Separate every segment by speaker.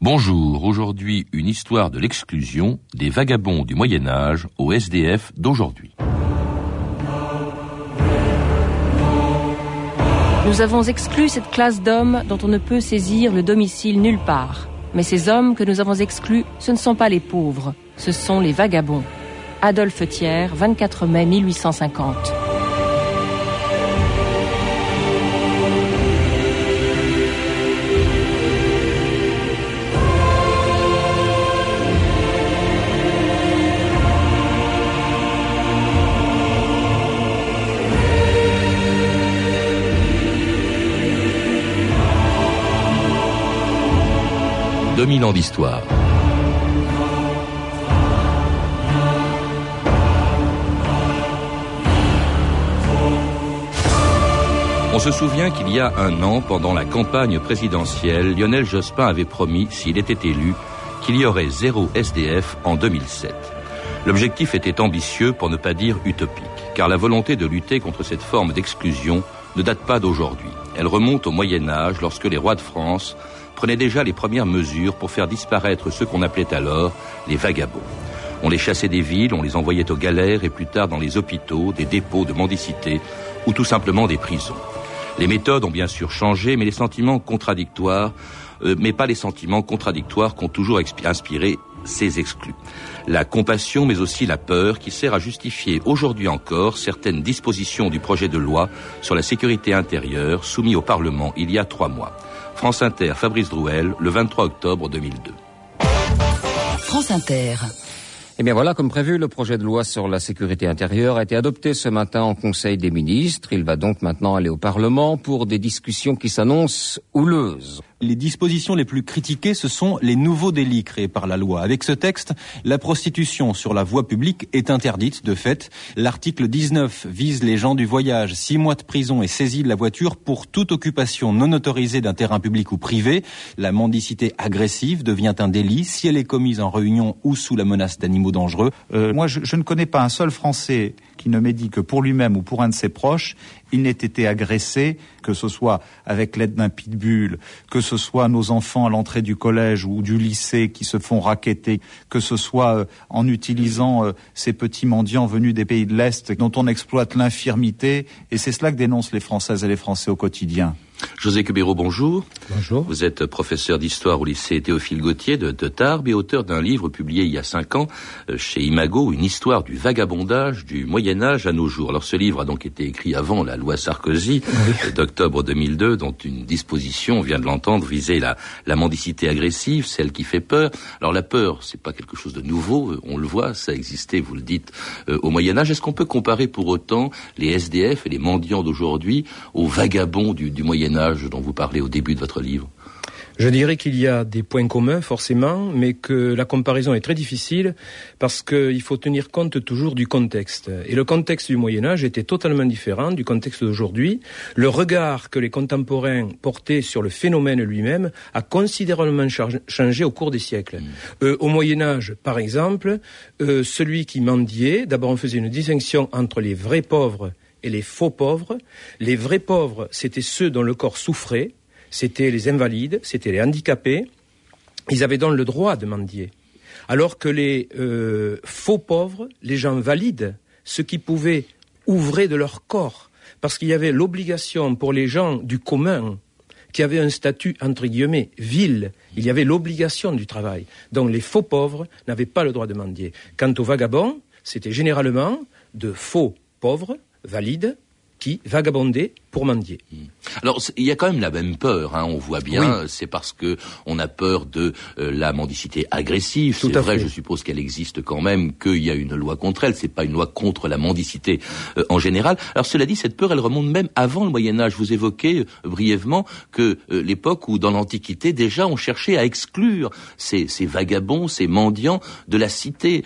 Speaker 1: Bonjour, aujourd'hui une histoire de l'exclusion des vagabonds du Moyen Âge au SDF d'aujourd'hui.
Speaker 2: Nous avons exclu cette classe d'hommes dont on ne peut saisir le domicile nulle part. Mais ces hommes que nous avons exclus, ce ne sont pas les pauvres, ce sont les vagabonds. Adolphe Thiers, 24 mai 1850.
Speaker 1: D'histoire. On se souvient qu'il y a un an, pendant la campagne présidentielle, Lionel Jospin avait promis, s'il était élu, qu'il y aurait zéro SDF en 2007. L'objectif était ambitieux pour ne pas dire utopique, car la volonté de lutter contre cette forme d'exclusion ne date pas d'aujourd'hui. Elle remonte au Moyen Âge lorsque les rois de France prenait déjà les premières mesures pour faire disparaître ceux qu'on appelait alors les vagabonds. On les chassait des villes, on les envoyait aux galères et plus tard dans les hôpitaux, des dépôts de mendicité ou tout simplement des prisons. Les méthodes ont bien sûr changé, mais les sentiments contradictoires, euh, mais pas les sentiments contradictoires qu'ont toujours inspiré ces exclus. La compassion, mais aussi la peur, qui sert à justifier aujourd'hui encore certaines dispositions du projet de loi sur la sécurité intérieure soumis au Parlement il y a trois mois. France Inter, Fabrice Drouel, le 23 octobre 2002.
Speaker 3: France Inter. Eh bien voilà, comme prévu, le projet de loi sur la sécurité intérieure a été adopté ce matin en Conseil des ministres. Il va donc maintenant aller au Parlement pour des discussions qui s'annoncent houleuses
Speaker 4: les dispositions les plus critiquées, ce sont les nouveaux délits créés par la loi. Avec ce texte, la prostitution sur la voie publique est interdite de fait. L'article 19 vise les gens du voyage, six mois de prison et saisie de la voiture pour toute occupation non autorisée d'un terrain public ou privé. La mendicité agressive devient un délit si elle est commise en réunion ou sous la menace d'animaux
Speaker 5: Euh, moi, je, je ne connais pas un seul Français qui ne m'ait dit que pour lui-même ou pour un de ses proches, il n'ait été agressé, que ce soit avec l'aide d'un pitbull, que ce soit nos enfants à l'entrée du collège ou du lycée qui se font raqueter, que ce soit euh, en utilisant euh, ces petits mendiants venus des pays de l'Est dont on exploite l'infirmité, et c'est cela que dénoncent les Françaises et les Français au quotidien.
Speaker 1: José Cubero, bonjour.
Speaker 6: Bonjour.
Speaker 1: Vous êtes professeur d'histoire au lycée Théophile Gautier de, Tarbes et auteur d'un livre publié il y a cinq ans euh, chez Imago, une histoire du vagabondage du Moyen Âge à nos jours. Alors ce livre a donc été écrit avant la loi Sarkozy d'octobre 2002, dont une disposition, on vient de l'entendre, visait la, la mendicité agressive, celle qui fait peur. Alors la peur, c'est pas quelque chose de nouveau, euh, on le voit, ça existait, vous le dites, euh, au Moyen Âge. Est-ce qu'on peut comparer pour autant les SDF et les mendiants d'aujourd'hui aux vagabonds du, du Moyen Âge dont vous parlez au début de votre livre
Speaker 6: je dirais qu'il y a des points communs forcément, mais que la comparaison est très difficile parce qu'il faut tenir compte toujours du contexte. Et le contexte du Moyen Âge était totalement différent du contexte d'aujourd'hui. Le regard que les contemporains portaient sur le phénomène lui-même a considérablement changé au cours des siècles. Mm. Euh, au Moyen Âge, par exemple, euh, celui qui mendiait, d'abord on faisait une distinction entre les vrais pauvres et les faux pauvres. Les vrais pauvres, c'était ceux dont le corps souffrait, c'était les invalides, c'était les handicapés. Ils avaient donc le droit de mendier. Alors que les euh, faux pauvres, les gens valides, ceux qui pouvaient ouvrir de leur corps, parce qu'il y avait l'obligation pour les gens du commun, qui avaient un statut entre guillemets vil, il y avait l'obligation du travail. Donc les faux pauvres n'avaient pas le droit de mendier. Quant aux vagabonds, c'était généralement de faux pauvres, valides, qui vagabondaient pour mendier. Hmm.
Speaker 1: Alors il y a quand même la même peur, hein, on voit bien, c'est parce que on a peur de euh, la mendicité agressive. C'est vrai, je suppose qu'elle existe quand même, qu'il y a une loi contre elle. C'est pas une loi contre la mendicité euh, en général. Alors cela dit, cette peur, elle remonte même avant le Moyen Âge. Vous évoquez euh, brièvement que l'époque où dans l'Antiquité déjà on cherchait à exclure ces, ces vagabonds, ces mendiants de la cité.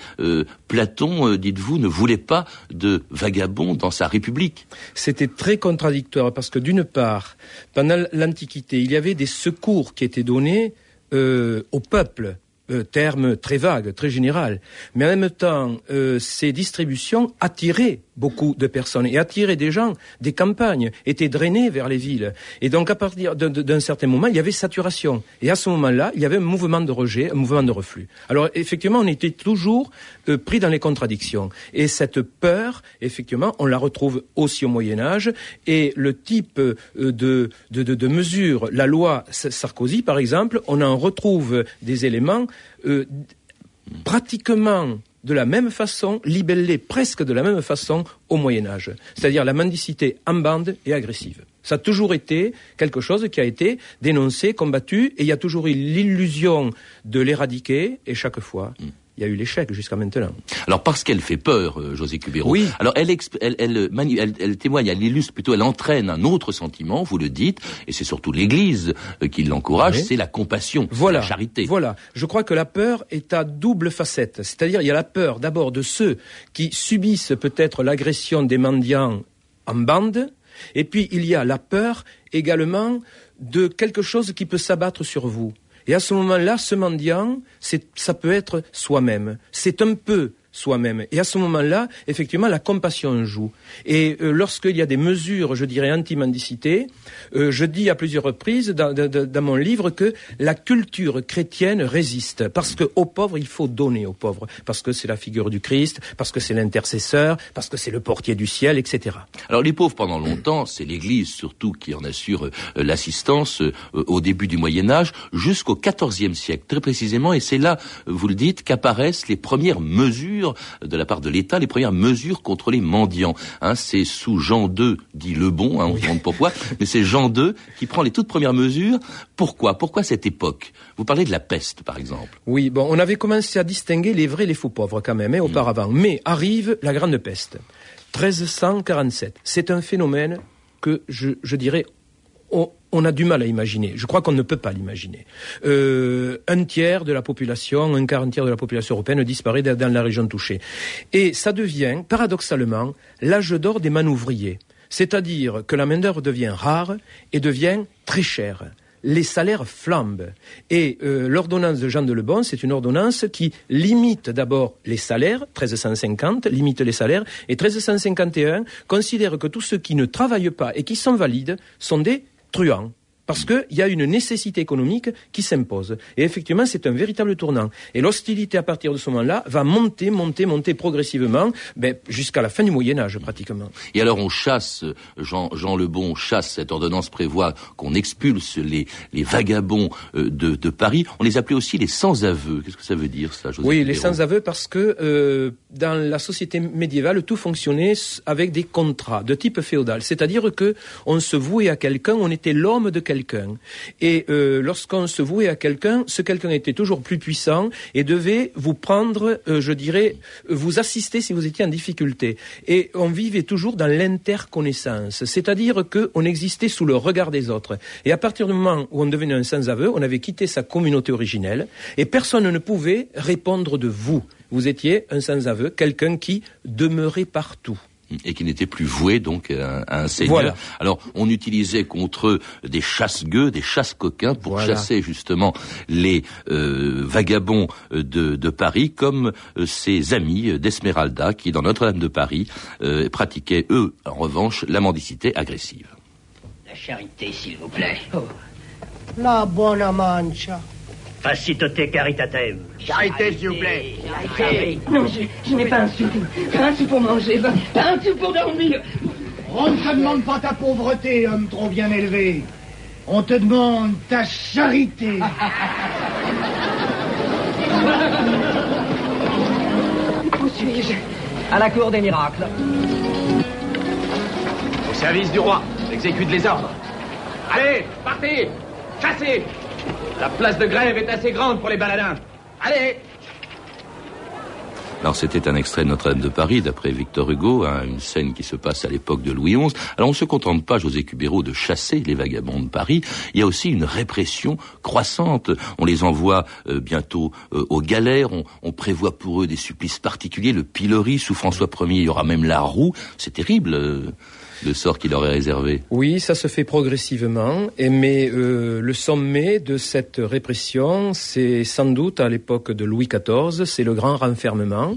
Speaker 1: Platon, dites-vous, ne voulait pas de vagabonds dans sa République.
Speaker 6: C'était très contradictoire parce que d'une part, pendant l'Antiquité, il y avait des secours qui étaient donnés euh, au peuple, euh, terme très vague, très général, mais en même temps, euh, ces distributions attiraient beaucoup de personnes et attirer des gens des campagnes, étaient drainés vers les villes. Et donc à partir d'un certain moment, il y avait saturation. Et à ce moment-là, il y avait un mouvement de rejet, un mouvement de reflux. Alors effectivement, on était toujours euh, pris dans les contradictions. Et cette peur, effectivement, on la retrouve aussi au Moyen Âge. Et le type euh, de, de, de, mesures, la loi Sarkozy par exemple, on en retrouve des éléments euh, pratiquement de la même façon, libellé presque de la même façon au Moyen Âge, c'est-à-dire la mendicité en bande et agressive. Ça a toujours été quelque chose qui a été dénoncé, combattu, et il y a toujours eu l'illusion de l'éradiquer, et chaque fois, mm il y a eu l'échec jusqu'à maintenant.
Speaker 1: Alors parce qu'elle fait peur, euh, José Cubero.
Speaker 6: Oui.
Speaker 1: Alors elle, elle, elle, elle, témoigne, elle illustre plutôt, elle entraîne un autre sentiment, vous le dites, et c'est surtout l'Église euh, qui l'encourage, c'est la compassion,
Speaker 6: voilà,
Speaker 1: la charité.
Speaker 6: Voilà. Je crois que la peur est à double facette. C'est-à-dire, il y a la peur d'abord de ceux qui subissent peut-être l'agression des mendiants en bande, et puis il y a la peur également de quelque chose qui peut s'abattre sur vous. Et à ce moment-là, ce mendiant, ça peut être soi-même. C'est un peu soi-même. Et à ce moment-là, effectivement, la compassion joue. Et euh, lorsqu'il y a des mesures, je dirais, anti-mendicité, euh, je dis à plusieurs reprises dans, mon livre que la culture chrétienne résiste. Parce qu'aux pauvres, il faut donner aux pauvres. Parce que c'est la figure du Christ, parce que c'est l'intercesseur, parce que c'est le portier du ciel, etc.
Speaker 1: Alors les pauvres, pendant longtemps, c'est l'Église surtout qui en assure euh, l'assistance au début du Moyen Âge jusqu'au XIVe siècle, très précisément. Et c'est là, vous le dites, qu'apparaissent les premières mesures de la part de l'État, les premières mesures contre les mendiants. Hein, c'est sous Jean II, dit le bon, hein, on se demande pourquoi, mais c'est Jean II qui prend les toutes premières mesures. Pourquoi? Pourquoi cette époque? Vous parlez de la peste, par exemple.
Speaker 6: Oui, bon, on avait commencé à distinguer les vrais et les faux pauvres quand même, hein, mm. auparavant. Mais arrive la grande peste. 1347. C'est un phénomène que je, je dirais on, a du mal à imaginer. Je crois qu'on ne peut pas l'imaginer. Euh, un tiers de la population, un quart, tiers de la population européenne disparaît dans la région touchée. Et ça devient, paradoxalement, l'âge d'or des manouvriers. C'est-à-dire que la main-d'œuvre devient rare et devient très chère les salaires flambent. Et euh, l'ordonnance de Jean de Lebon, c'est une ordonnance qui limite d'abord les salaires, 1350, limite les salaires, et 1351 considère que tous ceux qui ne travaillent pas et qui sont valides sont des truand parce qu'il y a une nécessité économique qui s'impose. Et effectivement, c'est un véritable tournant. Et l'hostilité, à partir de ce moment-là, va monter, monter, monter progressivement, ben, jusqu'à la fin du Moyen Âge, pratiquement.
Speaker 1: Et alors, on chasse, Jean, Jean Lebon chasse, cette ordonnance prévoit qu'on expulse les, les vagabonds euh, de, de, Paris. On les appelait aussi les sans-aveux. Qu'est-ce que ça veut dire, ça, Joseph
Speaker 6: Oui, les sans-aveux, parce que euh, dans la société médiévale, tout fonctionnait avec des contrats de type féodal. C'est-à-dire que on se vouait à quelqu'un, on était l'homme de quelqu'un Et euh, lorsqu'on se vouait à quelqu'un, ce quelqu'un était toujours plus puissant et devait vous prendre, euh, je dirais, vous assister si vous étiez en difficulté. Et on vivait toujours dans l'interconnaissance, c'est-à-dire qu'on existait sous le regard des autres. Et à partir du moment où on devenait un sans-aveu, on avait quitté sa communauté originelle et personne ne pouvait répondre de vous. Vous étiez un sans-aveu, quelqu'un qui demeurait partout
Speaker 1: et qui n'était plus voué donc à, un seigneur. Alors on utilisait contre eux des chasse-gueux, des chasse-coquins pour chasser justement les euh, vagabonds de, de, Paris, comme euh, ses amis d'Esmeralda qui dans Notre-Dame de Paris euh, pratiquaient eux en revanche la mendicité agressive.
Speaker 7: La charité, s'il vous plaît.
Speaker 8: Oh. La bonne mancha.
Speaker 7: Facitote caritatem.
Speaker 9: Charité, s'il vous plaît.
Speaker 8: Charité. Non, je, n'ai pas un sou. Pas un sou pour manger, pas un sou pour dormir.
Speaker 9: On ne te demande pas ta pauvreté, homme trop bien élevé. On te demande ta charité.
Speaker 8: Où suis-je? À la cour des miracles.
Speaker 10: Au service du roi. Exécute les ordres. Allez, partez Chassez la place de grève est assez grande pour les baladins. Allez
Speaker 1: alors c'était un extrait de Notre-Dame de Paris, d'après Victor Hugo, hein, une scène qui se passe à l'époque de Louis XI. Alors on ne se contente pas, José Cubero, de chasser les vagabonds de Paris. Il y a aussi une répression croissante. On les envoie euh, bientôt euh, aux galères. On, prévoit pour eux des supplices particuliers, le pilori sous François Ier. Il y aura même la roue. C'est terrible. Le sort qui leur est réservé
Speaker 6: Oui, ça se fait progressivement, et, mais euh, le sommet de cette répression, c'est sans doute à l'époque de Louis XIV, c'est le grand renfermement.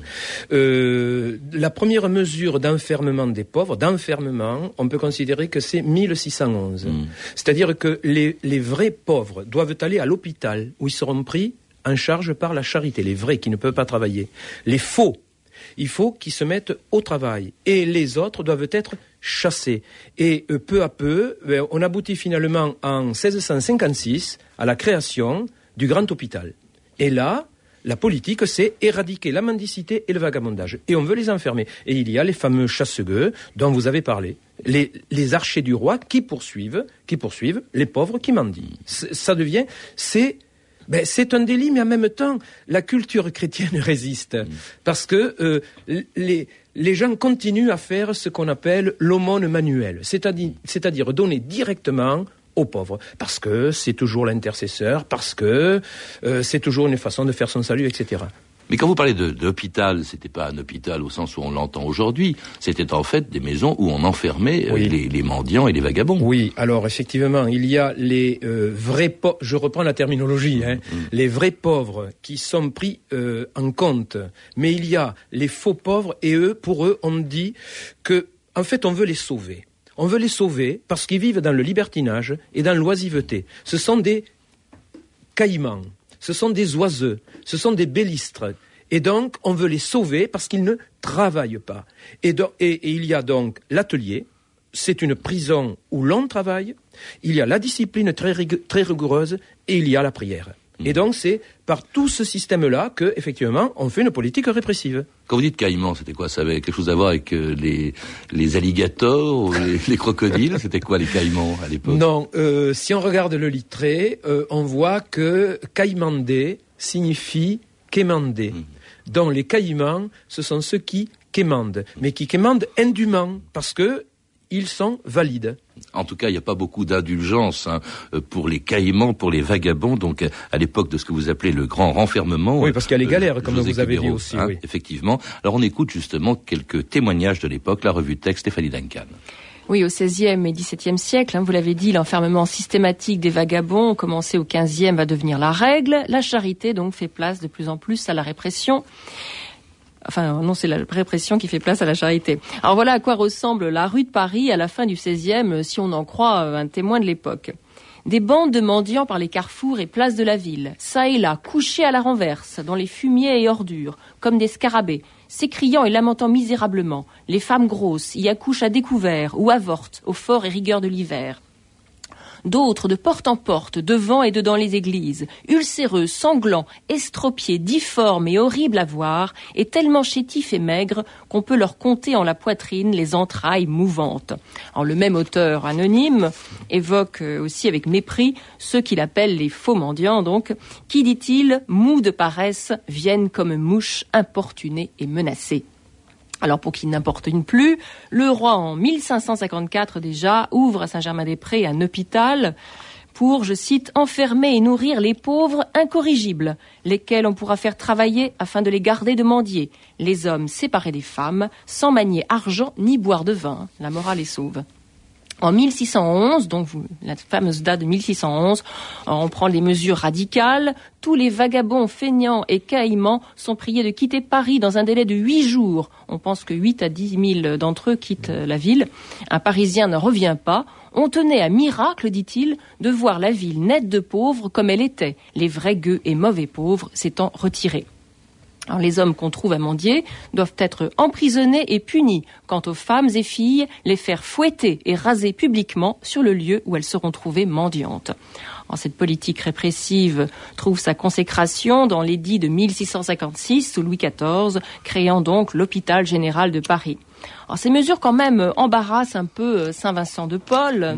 Speaker 6: Euh, la première mesure d'enfermement des pauvres, d'enfermement, on peut considérer que c'est 1611. Hmm. C'est-à-dire que les, les vrais pauvres doivent aller à l'hôpital où ils seront pris en charge par la charité, les vrais qui ne peuvent pas travailler. Les faux, il faut qu'ils se mettent au travail. Et les autres doivent être chassés. Et euh, peu à peu, ben, on aboutit finalement en 1656 à la création du grand hôpital. Et là, la politique, c'est éradiquer la mendicité et le vagabondage. Et on veut les enfermer. Et il y a les fameux chasseux dont vous avez parlé. Les, les, archers du roi qui poursuivent, qui poursuivent les pauvres qui mendient. Ça devient, c'est ben, c'est un délit, mais en même temps, la culture chrétienne résiste. Mm. Parce que euh, les, les gens continuent à faire ce qu'on appelle l'aumône manuelle, c'est-à-dire donner directement aux pauvres, parce que c'est toujours l'intercesseur, parce que euh, c'est toujours une façon de faire son salut, etc.
Speaker 1: Mais quand vous parlez d'hôpital, c'était pas un hôpital au sens où on l'entend aujourd'hui. C'était en fait des maisons où on enfermait euh, les, mendiants et les vagabonds.
Speaker 6: Oui, alors effectivement, il y a les euh, vrais pauvres. Je reprends la terminologie. Hein, mm. Les vrais pauvres qui sont pris euh, en compte, mais il y a les faux pauvres et eux, pour eux, on dit que en fait, on veut les sauver. On veut les sauver parce qu'ils vivent dans le libertinage et dans l'oisiveté. Ce sont des caïmans ce sont des oiseux, ce sont des bellistres. Et donc, on veut les sauver parce qu'ils ne travaillent pas. Et, il y a donc l'atelier, c'est une prison où l'on travaille, il y a la discipline très rigoureuse et il y a la prière. Et donc, c'est par tout ce système-là que, effectivement, on fait une politique répressive.
Speaker 1: Quand vous dites caïman, c'était quoi? Ça avait quelque chose à voir avec euh, les, les alligators ou les, crocodiles? C'était quoi les caïmans à l'époque?
Speaker 6: Non, euh, si on regarde le littré, euh, on voit que caïmandé signifie quémandé. Mmh. Donc les caïmans, ce sont ceux qui quémandent, mais qui quémandent indûment, parce que ils sont valides.
Speaker 1: En tout cas, il n'y a pas beaucoup d'indulgence hein, pour les caïmans, pour les vagabonds, donc à l'époque de ce que vous appelez le grand renfermement.
Speaker 6: Oui, parce qu'il y a les galères, comme vous avez dit aussi. Hein,
Speaker 1: effectivement. Alors on écoute justement quelques témoignages de l'époque, la revue de texte Stéphanie Duncan.
Speaker 2: Oui, au XVIe et XVIIe siècle, hein, vous l'avez dit, l'enfermement systématique des vagabonds, commencé au XVe, va devenir la règle. La charité, donc, fait place de plus en plus à la répression. Enfin, non, c'est la répression qui fait place à la charité. Alors voilà à quoi ressemble la rue de Paris à la fin du XVIe, si on en croit euh, un témoin de l'époque. Des bandes de mendiants par les carrefours et places de la ville, ça et là, couchés à la renverse, dans les fumiers et ordures, comme des scarabées, s'écriant et lamentant misérablement. Les femmes grosses y accouchent à découvert ou avortent au fort et rigueur de l'hiver d'autres de porte en porte, devant et dedans les églises, ulcéreux, sanglants, estropiés, difformes et horribles à voir, et tellement chétifs et maigres qu'on peut leur compter en la poitrine les entrailles mouvantes. Alors, le même auteur anonyme évoque euh, aussi avec mépris ceux qu'il appelle les faux mendiants, donc, qui, dit-il, mous de paresse, viennent comme mouches importunées et menacées. Alors pour qu'il n'importune plus, le roi en 1554 déjà ouvre à Saint-Germain-des-Prés un hôpital pour, je cite, enfermer et nourrir les pauvres incorrigibles, lesquels on pourra faire travailler afin de les garder de mendier, les hommes séparés des femmes, sans manier argent ni boire de vin. La morale est sauve. En 1611, donc la fameuse date de 1611, on prend les mesures radicales. Tous les vagabonds, feignants et caïmans sont priés de quitter Paris dans un délai de huit jours. On pense que huit à dix mille d'entre eux quittent la ville. Un Parisien ne revient pas. On tenait à miracle, dit-il, de voir la ville nette de pauvres comme elle était, les vrais gueux et mauvais pauvres s'étant retirés. Alors, les hommes qu'on trouve à mendier doivent être emprisonnés et punis. Quant aux femmes et filles, les faire fouetter et raser publiquement sur le lieu où elles seront trouvées mendiantes. cette politique répressive trouve sa consécration dans l'édit de 1656 sous Louis XIV, créant donc l'hôpital général de Paris. ces mesures quand même embarrassent un peu euh, Saint Vincent de Paul.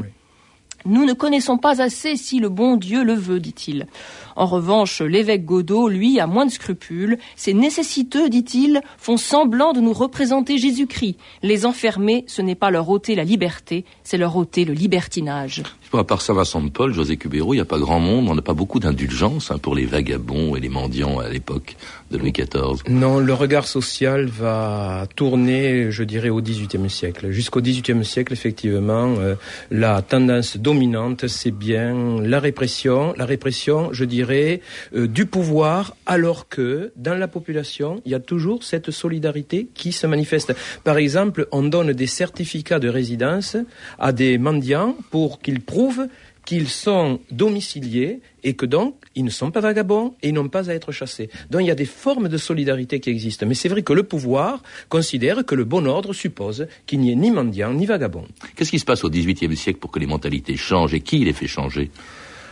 Speaker 2: Nous ne connaissons pas assez si le bon Dieu le veut, dit-il. En revanche, l'évêque Godot, lui, a moins de scrupules. Ces nécessiteux, dit-il, font semblant de nous représenter Jésus-Christ. Les enfermer, ce n'est pas leur ôter la liberté, c'est leur ôter le libertinage.
Speaker 1: À part Saint-Vincent de Paul, José Cubero, il n'y a pas grand monde, on n'a pas beaucoup d'indulgence hein, pour les vagabonds et les mendiants à l'époque de Louis XIV.
Speaker 6: Non, le regard social va tourner, je dirais, au XVIIIe siècle. Jusqu'au XVIIIe siècle, effectivement, euh, la tendance dominante, c'est bien la répression, la répression, je dirais, euh, du pouvoir, alors que dans la population, il y a toujours cette solidarité qui se manifeste. Par exemple, on donne des certificats de résidence à des mendiants pour qu'ils prouvent qu'ils sont domiciliés et que donc ils ne sont pas vagabonds et n'ont pas à être chassés. Donc il y a des formes de solidarité qui existent. Mais c'est vrai que le pouvoir considère que le bon ordre suppose qu'il n'y ait ni mendiant ni vagabond.
Speaker 1: Qu'est-ce qui se passe au XVIIIe siècle pour que les mentalités changent et qui les fait changer?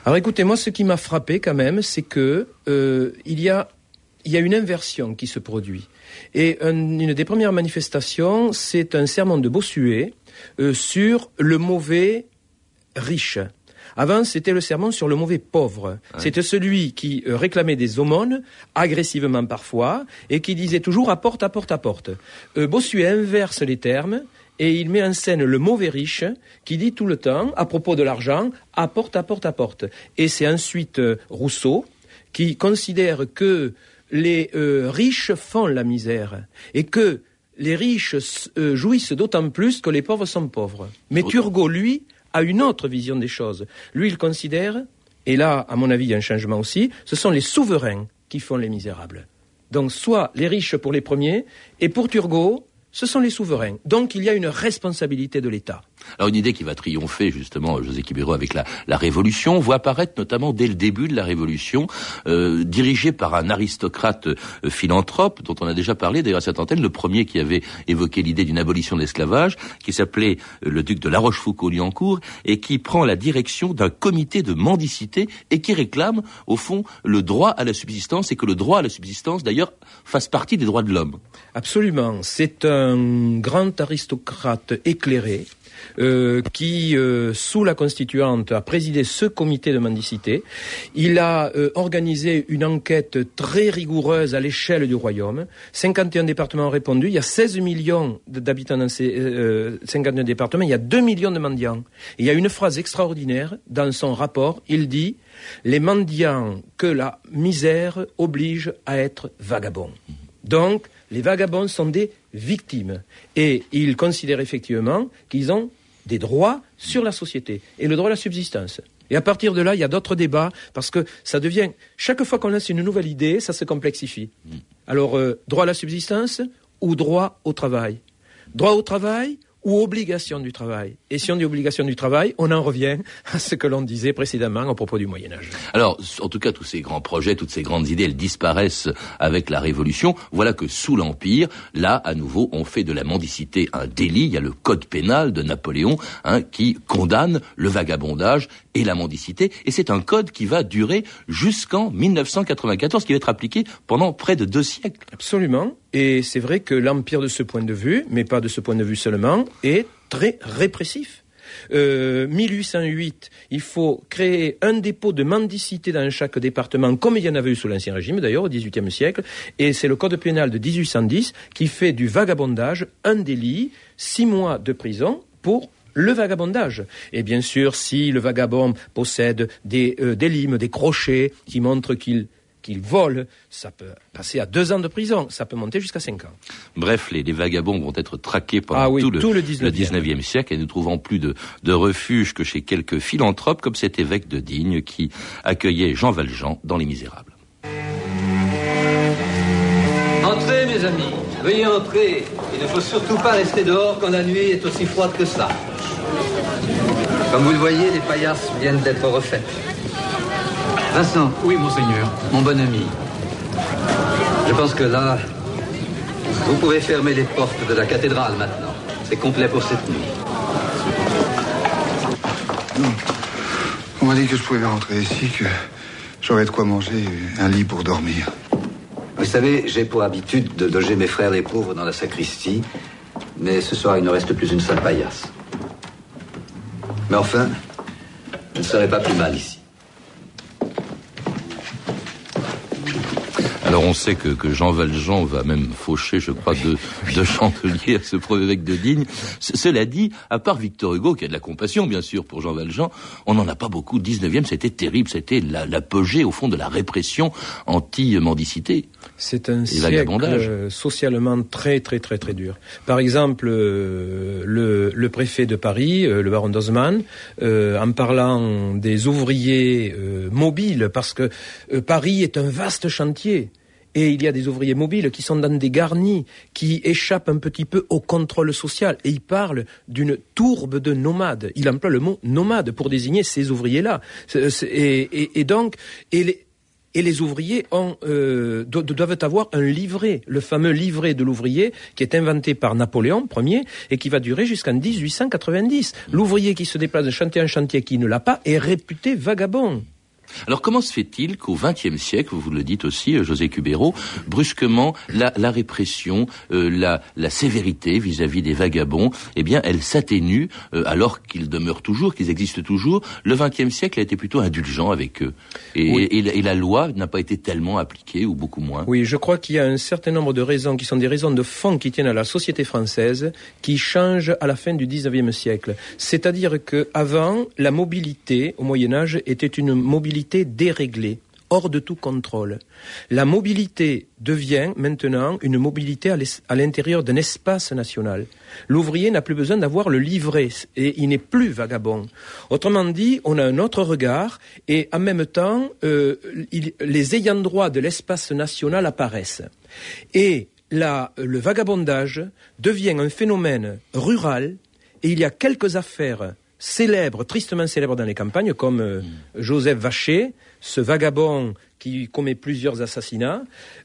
Speaker 6: Alors écoutez, moi ce qui m'a frappé quand même, c'est que euh, il y a il y a une inversion qui se produit. Et une des premières manifestations, c'est un sermon de Bossuet euh, sur le mauvais riche. Avant, c'était le sermon sur le mauvais pauvre. C'était celui qui euh, réclamait des aumônes, agressivement parfois, et qui disait toujours apporte, apporte, apporte. Euh, Bossuet inverse les termes et il met en scène le mauvais riche qui dit tout le temps, à propos de l'argent, apporte, apporte, apporte. Et c'est ensuite euh, Rousseau qui considère que les riches font la misère et que les riches jouissent d'autant plus que les pauvres sont pauvres. Mais Turgot, lui, a une autre vision des choses. Lui, il considère, et là, à mon avis, il y a un changement aussi, ce sont les souverains qui font les misérables. Donc, soit les riches pour les premiers, et pour Turgot, ce sont les souverains. Donc, il y a une responsabilité de l'État.
Speaker 1: Alors une idée qui va triompher justement, José Kibero, avec la, la Révolution, voit apparaître notamment dès le début de la Révolution, euh, dirigé par un aristocrate euh, philanthrope dont on a déjà parlé d'ailleurs à cette antenne, le premier qui avait évoqué l'idée d'une abolition de l'esclavage, qui s'appelait euh, le duc de La Rochefoucauld-Liancourt, et qui prend la direction d'un comité de mendicité et qui réclame au fond le droit à la subsistance et que le droit à la subsistance d'ailleurs fasse partie des droits de l'homme.
Speaker 6: Absolument, c'est un grand aristocrate éclairé euh, qui, euh, sous la Constituante, a présidé ce comité de mendicité. Il a euh, organisé une enquête très rigoureuse à l'échelle du royaume. 51 départements ont répondu. Il y a 16 millions d'habitants dans ces 51 départements. Il y a 2 millions de mendiants. il y a une phrase extraordinaire dans son rapport. Il dit les mendiants que la misère oblige à être vagabonds. Donc, les vagabonds sont des victimes. Et ils considèrent effectivement qu'ils ont des droits sur la société et le droit à la subsistance. Et à partir de là, il y a d'autres débats parce que ça devient chaque fois qu'on lance une nouvelle idée, ça se complexifie. Mm. Alors euh, droit à la subsistance ou droit au travail? Droit au travail ou obligation du travail. Et si on dit obligation du travail, on en revient à ce que l'on disait précédemment à propos du Moyen Âge.
Speaker 1: Alors, en tout cas, tous ces grands projets, toutes ces grandes idées, elles disparaissent avec la Révolution. Voilà que sous l'Empire, là, à nouveau, on fait de la mendicité un délit. Il y a le code pénal de Napoléon hein, qui condamne le vagabondage et la mendicité. Et c'est un code qui va durer jusqu'en 1994, qui va être appliqué pendant près de deux siècles.
Speaker 6: Absolument. Et c'est vrai que l'Empire, de ce point de vue, mais pas de ce point de vue seulement, est très répressif. Euh, 1808, il faut créer un dépôt de mendicité dans chaque département, comme il y en avait eu sous l'Ancien Régime d'ailleurs, au XVIIIe siècle, et c'est le Code pénal de 1810 qui fait du vagabondage un délit, six mois de prison pour le vagabondage. Et bien sûr, si le vagabond possède des, euh, des limes, des crochets qui montrent qu'il qu'il vole, ça peut passer à deux ans de prison, ça peut monter jusqu'à cinq ans.
Speaker 1: Bref, les, vagabonds vont être traqués pendant ah tout, le, tout, le, 19e. siècle et nous trouvons plus de, de refuge que chez quelques philanthropes comme cet évêque de Digne qui accueillait Jean Valjean dans Les Misérables.
Speaker 11: Entrez mes amis, veuillez entrer. Il ne faut surtout pas rester dehors quand la nuit est aussi froide que ça. Comme vous le voyez, les paillasses viennent d'être refaites. Vincent.
Speaker 12: Oui, monseigneur.
Speaker 11: Mon bon ami. Je pense que là, vous pouvez fermer les portes de la cathédrale maintenant. C'est complet pour cette nuit.
Speaker 12: On m'a dit que je pouvais rentrer ici, que j'aurais de quoi manger, un lit pour dormir.
Speaker 11: Vous savez, j'ai pour habitude de loger mes frères les pauvres dans la sacristie, mais ce soir il ne reste plus une seule paillasse. Mais enfin, Vous ne serez pas plus mal ici.
Speaker 1: On sait que, que, Jean Valjean va même faucher, je crois, deux, de chandeliers à ce premier évêque de Digne. cela dit, à part Victor Hugo, qui a de la compassion, bien sûr, pour Jean Valjean, on n'en a pas beaucoup. 19e, c'était terrible, c'était l'apogée, au fond, de la répression anti-mendicité.
Speaker 6: C'est un siècle socialement très, très, très, très dur. Par exemple, euh, le, le, préfet de Paris, euh, le baron d'Osman, euh, en parlant des ouvriers mobiles, parce que Paris est un vaste chantier. Et il y a des ouvriers mobiles qui sont dans des garnis, qui échappent un petit peu au contrôle social. Et il parle d'une tourbe de nomades. Il emploie le mot nomade pour désigner ces ouvriers-là. Et, donc, et les, ouvriers euh, doivent avoir un livret, le fameux livret de l'ouvrier qui est inventé par Napoléon Ier et qui va durer jusqu'en 1890. L'ouvrier qui se déplace de chantier en chantier qui ne l'a pas est réputé vagabond.
Speaker 1: Alors comment se fait-il qu'au XXe siècle, vous le dites aussi, euh, José Cubero, brusquement la, répression, euh, la, sévérité vis-à-vis des vagabonds, eh bien, elle s'atténue euh, alors qu'ils demeurent toujours, qu'ils existent toujours. Le XXe siècle a été plutôt indulgent avec eux, et, et la loi n'a pas été tellement appliquée ou beaucoup moins.
Speaker 6: Oui, je crois qu'il y a un certain nombre de raisons qui sont des raisons de fond qui tiennent à la société française, qui changent à la fin du XIXe siècle. C'est-à-dire que avant, la mobilité au Moyen Âge était une mobilité déréglée, hors de tout contrôle. La mobilité devient maintenant une mobilité à l'intérieur d'un espace national. L'ouvrier n'a plus besoin d'avoir le livret et il n'est plus vagabond. Autrement dit, on a un autre regard et en même temps, euh, les ayants droit de l'espace national apparaissent. Et là, le vagabondage devient un phénomène rural et il y a quelques affaires célèbres, tristement célèbres dans les campagnes, comme euh, mm. Joseph Vacher, ce vagabond qui commet plusieurs assassinats,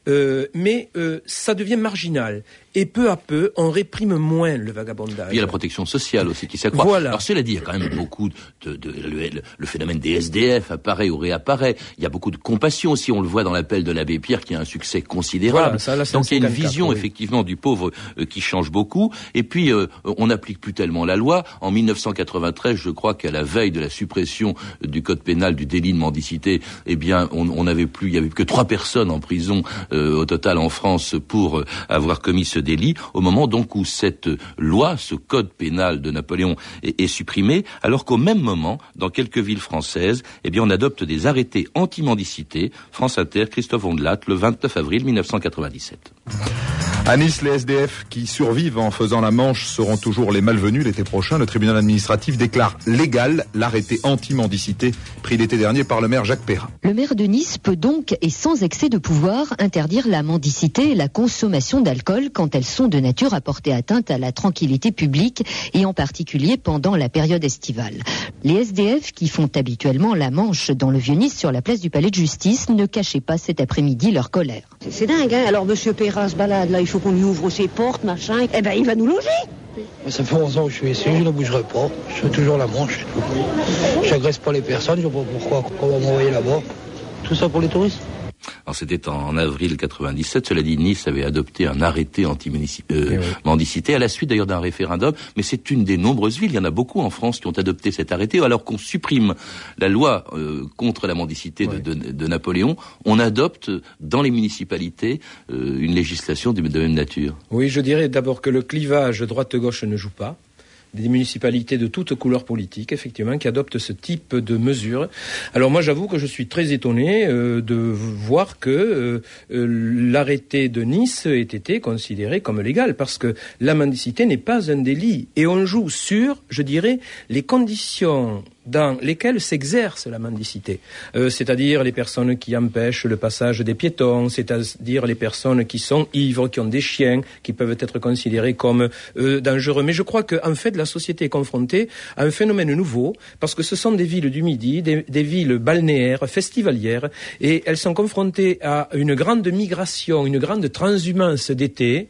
Speaker 6: euh, mais euh, ça devient marginal. Et peu à peu, on réprime moins le vagabondage.
Speaker 1: Il y a la protection sociale aussi qui s'accroît. Voilà. Alors cela dit, il y a quand même beaucoup de, de, le, phénomène des SDF apparaît ou réapparaît. Il y a beaucoup de compassion aussi. On le voit dans l'appel de l'abbé Pierre qui a un succès considérable. Donc il y a une vision effectivement du pauvre euh, qui change beaucoup. Et puis on n'applique plus tellement la loi. En 1993, je crois qu'à la veille de la suppression du code pénal du délit de mendicité, eh bien on, on avait plus, il y avait que trois personnes en prison au total en France pour euh, avoir commis ce délit, au moment donc où cette loi, ce code pénal de Napoléon est, supprimé, alors qu'au même moment, dans quelques villes françaises, eh bien, on adopte des arrêtés anti-mendicité. France Inter, Christophe Ondelat, le 29 avril 1997.
Speaker 13: À Nice, les SDF qui survivent en faisant la manche seront toujours les malvenus l'été prochain. Le tribunal administratif déclare légal l'arrêté anti-mendicité pris l'été dernier par le maire Jacques Perrin.
Speaker 14: Le maire de Nice peut donc, et sans excès de pouvoir, interdire la mendicité et la consommation d'alcool quand elles sont de nature à porter atteinte à la tranquillité publique et en particulier pendant la période estivale. Les SDF qui font habituellement la manche dans le Vieux-Nice sur la place du Palais de Justice ne cachaient pas cet après-midi leur colère.
Speaker 15: C'est dingue, hein Alors Monsieur Perrin se balade là, il faut qu'on lui ouvre ses portes, machin. Eh ben il va nous loger
Speaker 16: ça fait 11 ans que je suis ici, je ne bougerai pas. Je fais toujours la manche. Je n'agresse pas les personnes, je ne sais pas pourquoi on va m'envoyer là-bas. Tout ça pour les touristes?
Speaker 1: Alors c'était en avril 97. Cela dit, Nice avait adopté un arrêté anti-mendicité euh, à la suite d'ailleurs d'un référendum. Mais c'est une des nombreuses villes. Il y en a beaucoup en France qui ont adopté cet arrêté. Alors qu'on supprime la loi euh, contre la mendicité de, Napoléon, on adopte dans les municipalités euh, une législation de même nature.
Speaker 6: Oui, je dirais d'abord que le clivage droite-gauche ne joue pas des municipalités de toutes couleurs politiques, effectivement, qui adoptent ce type de mesures. Alors moi, j'avoue que je suis très étonné euh, de voir que euh, euh, l'arrêté de Nice ait été considéré comme légal, parce que la mendicité n'est pas un délit. Et on joue sur, je dirais, les conditions dans lesquels s'exerce la mendicité, euh, c'est-à-dire les personnes qui empêchent le passage des piétons, c'est-à-dire les personnes qui sont ivres, qui ont des chiens, qui peuvent être considérés comme euh, dangereux. Mais je crois qu'en fait, la société est confrontée à un phénomène nouveau, parce que ce sont des villes du Midi, des, villes balnéaires, festivalières, et elles sont confrontées à une grande migration, une grande transhumance d'été,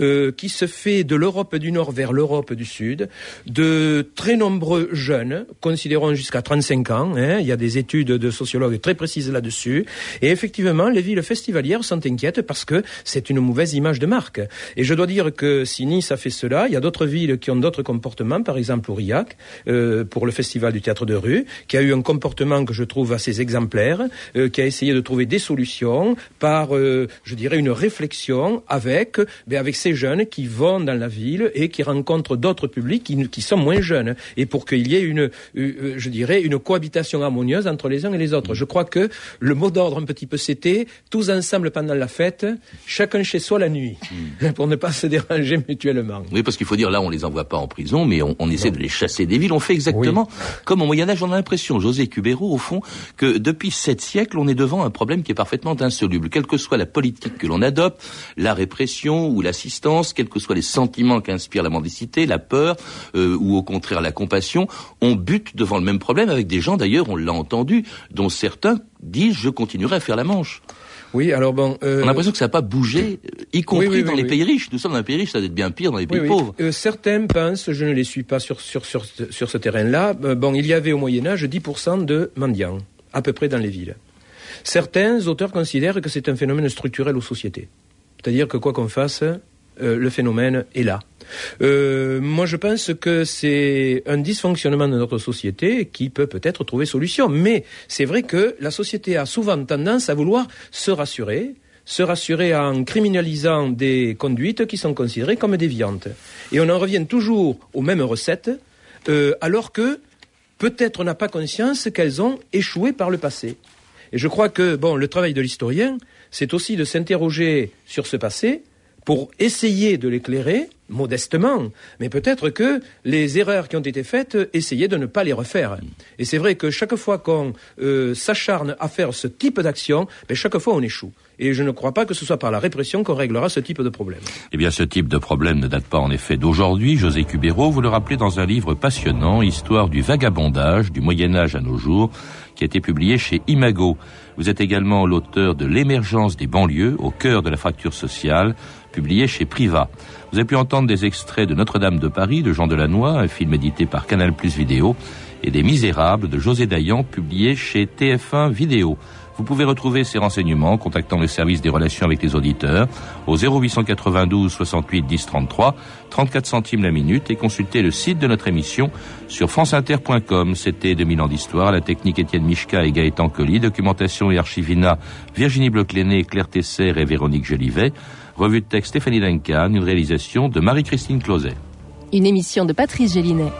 Speaker 6: euh, qui se fait de l'Europe du Nord vers l'Europe du Sud, de très nombreux jeunes considérés considérons jusqu'à 35 ans. Hein. Il y a des études de sociologues très précises là-dessus. Et effectivement, les villes festivalières sont inquiètes parce que c'est une mauvaise image de marque. Et je dois dire que si Nice a fait cela, il y a d'autres villes qui ont d'autres comportements. Par exemple, Aurillac, euh, pour le festival du théâtre de rue, qui a eu un comportement que je trouve assez exemplaire, euh, qui a essayé de trouver des solutions par, euh, je dirais, une réflexion avec, ben, avec ces jeunes qui vont dans la ville et qui rencontrent d'autres publics qui, qui sont moins jeunes. Et pour qu'il y ait une, euh, je dirais, une cohabitation harmonieuse entre les uns et les autres. Je crois que le mot d'ordre un petit peu c'était tous ensemble pendant la fête, chacun chez soi la nuit, hmm. pour ne pas se déranger mutuellement.
Speaker 1: Oui, parce qu'il faut dire là, on les envoie pas en prison, mais on, essaie de les chasser des villes. On fait exactement comme au Moyen Âge. On a l'impression, José Cubero, au fond, que depuis sept siècles, on est devant un problème qui est parfaitement insoluble. Quelle que soit la politique que l'on adopte, la répression ou l'assistance, quels que soient les sentiments qu'inspire la mendicité, la peur euh, ou au contraire la compassion, on bute devant le même problème avec des gens d'ailleurs, on l'a entendu, dont certains disent je continuerai à faire la manche.
Speaker 6: Oui, alors bon.
Speaker 1: Euh... On a l'impression que ça n'a pas bougé, y compris dans les pays riches. Nous sommes dans un pays riche, ça doit être bien pire dans les pays pauvres.
Speaker 6: Euh, certains pensent, je ne les suis pas sur, sur, sur, sur ce terrain-là, euh, bon, il y avait au Moyen-Âge 10% de mendiants, à peu près dans les villes. Certains auteurs considèrent que c'est un phénomène structurel aux sociétés. C'est-à-dire que quoi qu'on fasse, euh, le phénomène est là. Euh, moi, je pense que c'est un dysfonctionnement de notre société qui peut peut-être trouver solution. Mais c'est vrai que la société a souvent tendance à vouloir se rassurer, se rassurer en criminalisant des conduites qui sont considérées comme déviantes. Et on en revient toujours aux mêmes recettes, euh, alors que peut-être on n'a pas conscience qu'elles ont échoué par le passé. Et je crois que bon, le travail de l'historien, c'est aussi de s'interroger sur ce passé pour essayer de l'éclairer modestement, mais peut-être que les erreurs qui ont été faites, essayer de ne pas les refaire. Et c'est vrai que chaque fois qu'on euh, s'acharne à faire ce type d'action, ben, chaque fois on échoue. Et je ne crois pas que ce soit par la répression qu'on réglera ce type de problème.
Speaker 1: Eh bien, ce type de problème ne date pas en effet d'aujourd'hui. José Cubero, vous le rappelez dans un livre passionnant, Histoire du vagabondage du Moyen Âge à nos jours, qui a été publié chez Imago. Vous êtes également l'auteur de L'émergence des banlieues au cœur de la fracture sociale, publié chez Priva. Vous avez pu entendre des extraits de Notre-Dame de Paris de Jean Delannoy, un film édité par Canal Plus Vidéo, et des Misérables de José Dayan, publié chez TF1 Vidéo. Vous pouvez retrouver ces renseignements en contactant le service des relations avec les auditeurs au 0892 68 10 33, 34 centimes la minute et consulter le site de notre émission sur franceinter.com. C'était 2000 ans d'histoire, la technique Étienne Michka et Gaëtan Colli, documentation et archivina Virginie Bloclené, Claire Tesser et Véronique Jolivet. Revue de texte Stéphanie Duncan, une réalisation de Marie-Christine Closet.
Speaker 2: Une émission de Patrice Gélinet.